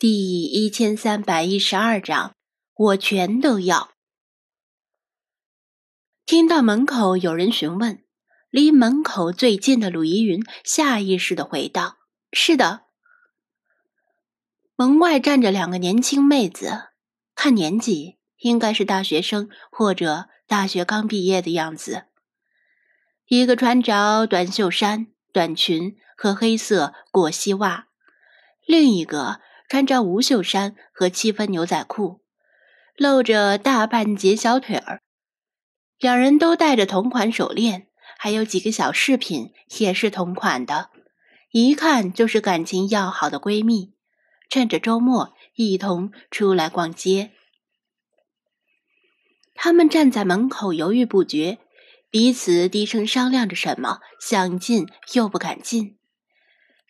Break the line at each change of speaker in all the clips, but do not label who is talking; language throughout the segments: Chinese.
第一千三百一十二章，我全都要。听到门口有人询问，离门口最近的鲁依云下意识的回道：“是的。”门外站着两个年轻妹子，看年纪应该是大学生或者大学刚毕业的样子。一个穿着短袖衫、短裙和黑色裹膝袜，另一个。穿着无袖衫和七分牛仔裤，露着大半截小腿儿。两人都戴着同款手链，还有几个小饰品也是同款的，一看就是感情要好的闺蜜，趁着周末一同出来逛街。他们站在门口犹豫不决，彼此低声商量着什么，想进又不敢进。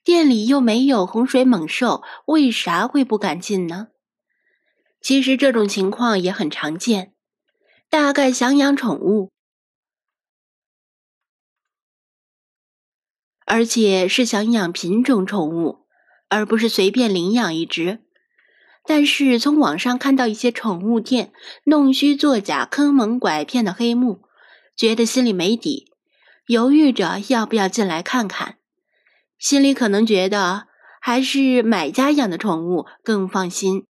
店里又没有洪水猛兽，为啥会不敢进呢？其实这种情况也很常见，大概想养宠物，而且是想养品种宠物，而不是随便领养一只。但是从网上看到一些宠物店弄虚作假、坑蒙拐骗的黑幕，觉得心里没底，犹豫着要不要进来看看。心里可能觉得还是买家养的宠物更放心。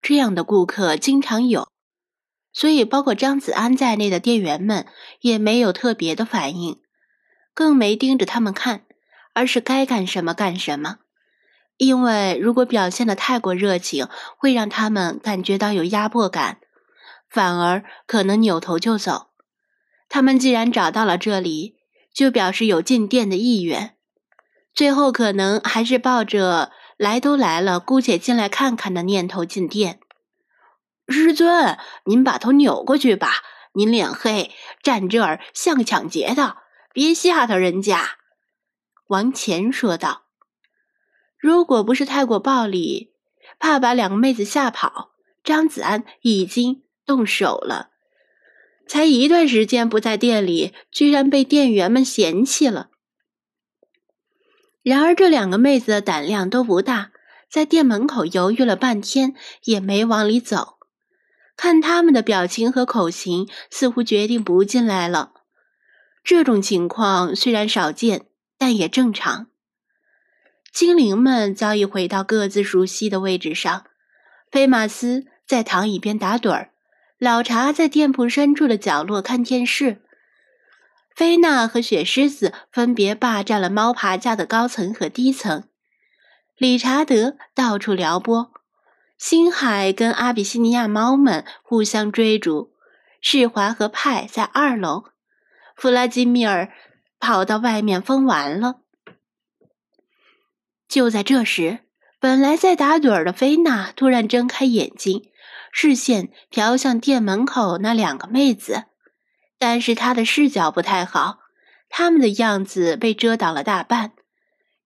这样的顾客经常有，所以包括张子安在内的店员们也没有特别的反应，更没盯着他们看，而是该干什么干什么。因为如果表现的太过热情，会让他们感觉到有压迫感，反而可能扭头就走。他们既然找到了这里。就表示有进店的意愿，最后可能还是抱着来都来了，姑且进来看看的念头进店。师尊，您把头扭过去吧，您脸黑，站这儿像抢劫的，别吓到人家。”王乾说道。如果不是太过暴力，怕把两个妹子吓跑，张子安已经动手了。才一段时间不在店里，居然被店员们嫌弃了。然而这两个妹子的胆量都不大，在店门口犹豫了半天，也没往里走。看他们的表情和口型，似乎决定不进来了。这种情况虽然少见，但也正常。精灵们早已回到各自熟悉的位置上，菲马斯在躺椅边打盹儿。老茶在店铺深处的角落看电视，菲娜和雪狮子分别霸占了猫爬架的高层和低层，理查德到处撩拨，星海跟阿比西尼亚猫们互相追逐，世华和派在二楼，弗拉基米尔跑到外面疯玩了。就在这时，本来在打盹的菲娜突然睁开眼睛。视线飘向店门口那两个妹子，但是她的视角不太好，她们的样子被遮挡了大半。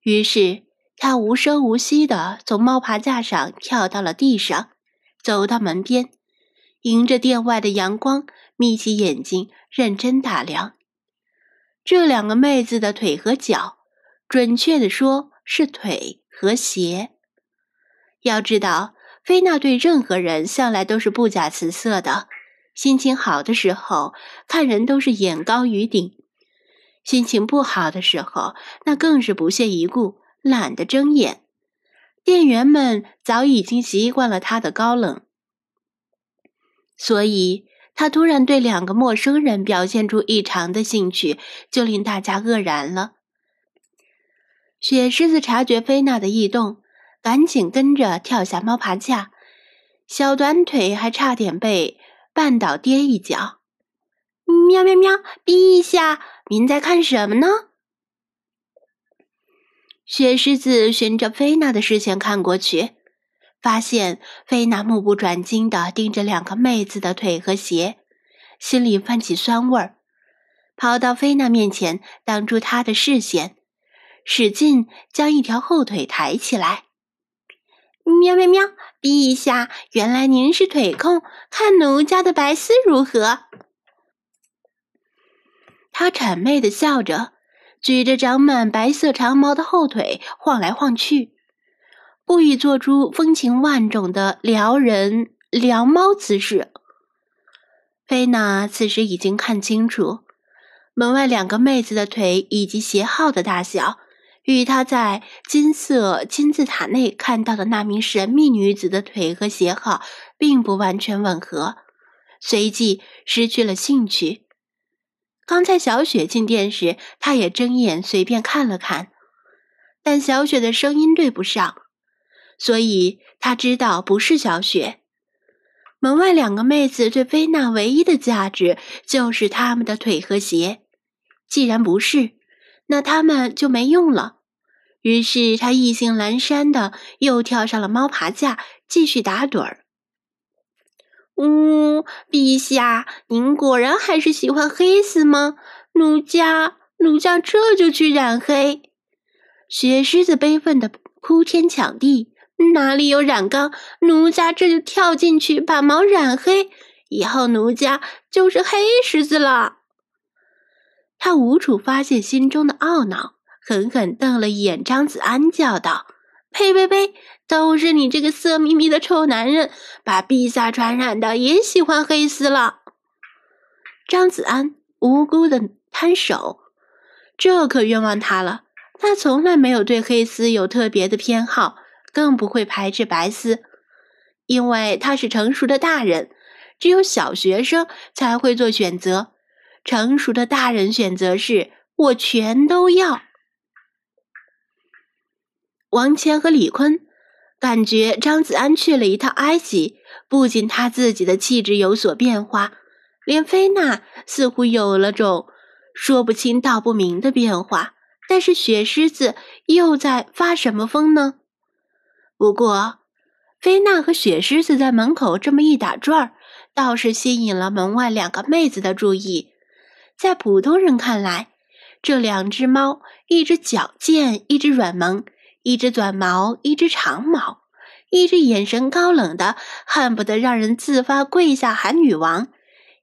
于是她无声无息地从猫爬架上跳到了地上，走到门边，迎着店外的阳光，眯起眼睛认真打量这两个妹子的腿和脚，准确的说是腿和鞋。要知道。菲娜对任何人向来都是不假辞色的，心情好的时候看人都是眼高于顶，心情不好的时候那更是不屑一顾，懒得睁眼。店员们早已经习惯了他的高冷，所以他突然对两个陌生人表现出异常的兴趣，就令大家愕然了。雪狮子察觉菲娜的异动。赶紧跟着跳下猫爬架，小短腿还差点被绊倒跌一跤。喵喵喵！陛下，您在看什么呢？雪狮子循着菲娜的视线看过去，发现菲娜目不转睛的盯着两个妹子的腿和鞋，心里泛起酸味儿，跑到菲娜面前挡住她的视线，使劲将一条后腿抬起来。喵喵喵！陛下，原来您是腿控，看奴家的白丝如何？他谄媚的笑着，举着长满白色长毛的后腿晃来晃去。故意做出风情万种的撩人撩猫姿势。菲娜此时已经看清楚，门外两个妹子的腿以及鞋号的大小，与他在金色金字塔内看到的那名神秘女子的腿和鞋号并不完全吻合，随即失去了兴趣。刚才小雪进店时，他也睁眼随便看了看，但小雪的声音对不上。所以他知道不是小雪。门外两个妹子对菲娜唯一的价值就是他们的腿和鞋。既然不是，那他们就没用了。于是他意兴阑珊的又跳上了猫爬架，继续打盹儿。呜，陛下，您果然还是喜欢黑丝吗？奴家，奴家这就去染黑。雪狮子悲愤的哭天抢地。哪里有染缸，奴家这就跳进去把毛染黑，以后奴家就是黑狮子了。他无处发泄心中的懊恼，狠狠瞪了一眼张子安，叫道：“呸呸呸！都是你这个色眯眯的臭男人，把陛下传染的也喜欢黑丝了。”张子安无辜的摊手，这可冤枉他了。他从来没有对黑丝有特别的偏好。更不会排斥白丝，因为他是成熟的大人，只有小学生才会做选择。成熟的大人选择是我全都要。王谦和李坤感觉张子安去了一趟埃及，不仅他自己的气质有所变化，连菲娜似乎有了种说不清道不明的变化。但是雪狮子又在发什么疯呢？不过，菲娜和雪狮子在门口这么一打转儿，倒是吸引了门外两个妹子的注意。在普通人看来，这两只猫，一只矫健，一只软萌；一只短毛，一只长毛；一只眼神高冷的，恨不得让人自发跪下喊女王；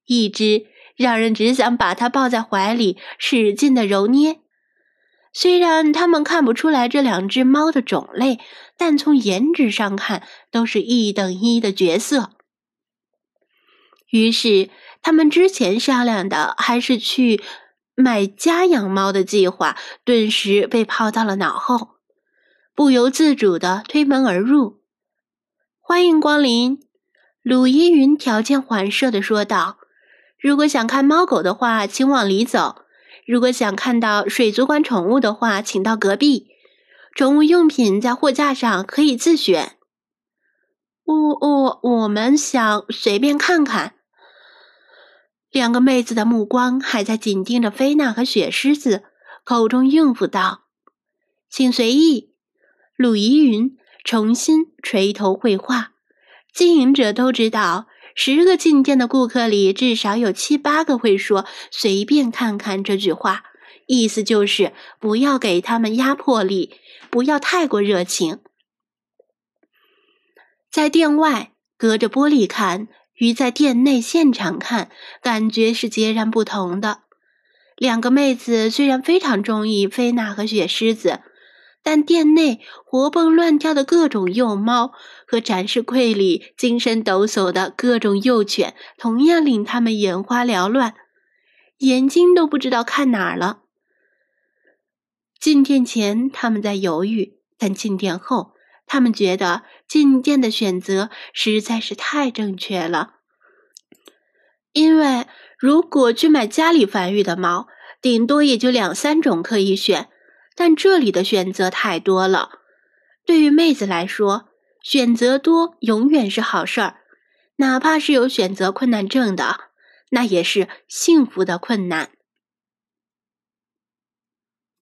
一只让人只想把它抱在怀里，使劲的揉捏。虽然他们看不出来这两只猫的种类，但从颜值上看都是一等一的角色。于是，他们之前商量的还是去买家养猫的计划，顿时被抛到了脑后，不由自主的推门而入。欢迎光临，鲁依云条件反射的说道：“如果想看猫狗的话，请往里走。”如果想看到水族馆宠物的话，请到隔壁。宠物用品在货架上，可以自选。我我我们想随便看看。两个妹子的目光还在紧盯着菲娜和雪狮子，口中应付道：“请随意。”鲁依云重新垂头绘画。经营者都知道。十个进店的顾客里，至少有七八个会说“随便看看”这句话，意思就是不要给他们压迫力，不要太过热情。在店外隔着玻璃看，与在店内现场看，感觉是截然不同的。两个妹子虽然非常中意菲娜和雪狮子。但店内活蹦乱跳的各种幼猫和展示柜里精神抖擞的各种幼犬，同样令他们眼花缭乱，眼睛都不知道看哪儿了。进店前他们在犹豫，但进店后，他们觉得进店的选择实在是太正确了。因为如果去买家里繁育的猫，顶多也就两三种可以选。但这里的选择太多了，对于妹子来说，选择多永远是好事儿，哪怕是有选择困难症的，那也是幸福的困难。